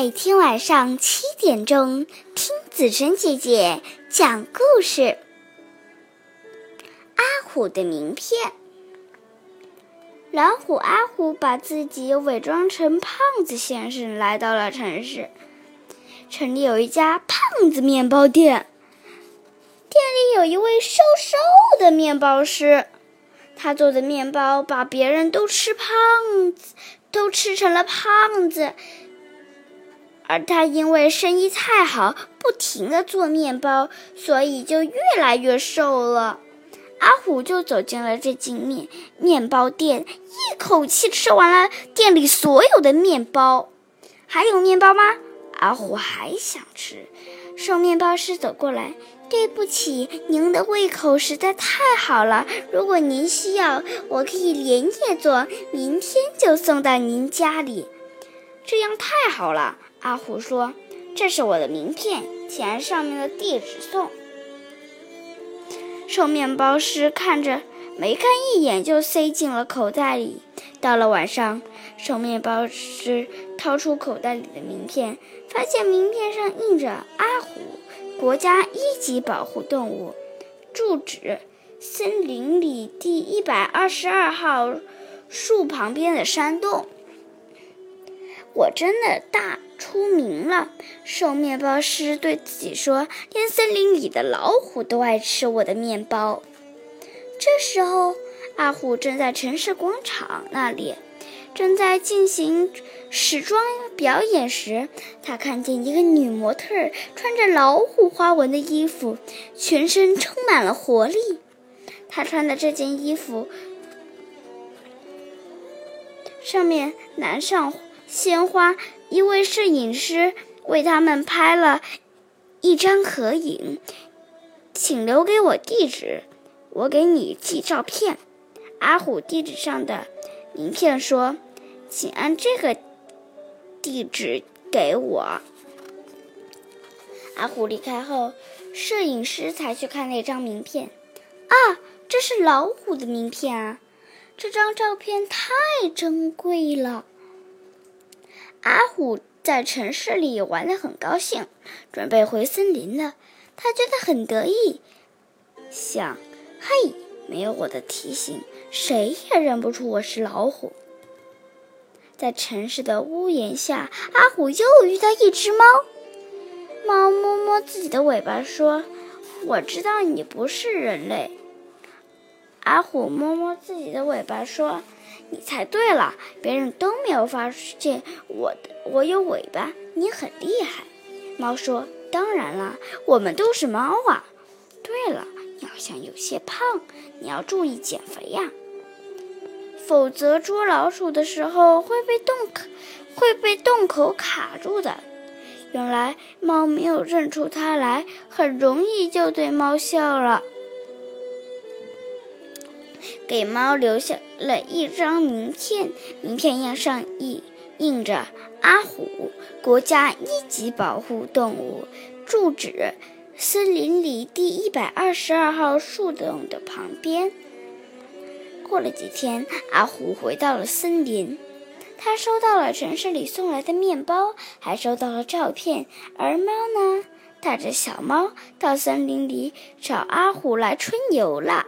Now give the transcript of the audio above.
每天晚上七点钟，听子晨姐姐讲故事。阿虎的名片。老虎阿虎把自己伪装成胖子先生，来到了城市。城里有一家胖子面包店，店里有一位瘦瘦的面包师，他做的面包把别人都吃胖子，都吃成了胖子。而他因为生意太好，不停的做面包，所以就越来越瘦了。阿虎就走进了这间面面包店，一口气吃完了店里所有的面包。还有面包吗？阿虎还想吃。瘦面包师走过来，对不起，您的胃口实在太好了。如果您需要，我可以连夜做，明天就送到您家里。这样太好了。阿虎说：“这是我的名片，请按上面的地址送。”瘦面包师看着，没看一眼就塞进了口袋里。到了晚上，瘦面包师掏出口袋里的名片，发现名片上印着“阿虎，国家一级保护动物，住址：森林里第一百二十二号树旁边的山洞。”我真的大出名了！瘦面包师对自己说：“连森林里的老虎都爱吃我的面包。”这时候，阿虎正在城市广场那里，正在进行时装表演时，他看见一个女模特穿着老虎花纹的衣服，全身充满了活力。她穿的这件衣服上面男上。鲜花，一位摄影师为他们拍了一张合影，请留给我地址，我给你寄照片。阿虎地址上的名片说：“请按这个地址给我。”阿虎离开后，摄影师才去看那张名片。啊，这是老虎的名片啊！这张照片太珍贵了。阿虎在城市里玩得很高兴，准备回森林了。他觉得很得意，想：“嘿，没有我的提醒，谁也认不出我是老虎。”在城市的屋檐下，阿虎又遇到一只猫。猫摸摸自己的尾巴说：“我知道你不是人类。”阿虎摸摸自己的尾巴说。你猜对了，别人都没有发现我的我有尾巴，你很厉害。猫说：“当然了，我们都是猫啊。”对了，你好像有些胖，你要注意减肥呀，否则捉老鼠的时候会被洞口会被洞口卡住的。原来猫没有认出它来，很容易就对猫笑了。给猫留下了一张名片，名片印上印印着“阿虎，国家一级保护动物，住址：森林里第一百二十二号树洞的旁边。”过了几天，阿虎回到了森林，他收到了城市里送来的面包，还收到了照片。而猫呢，带着小猫到森林里找阿虎来春游了。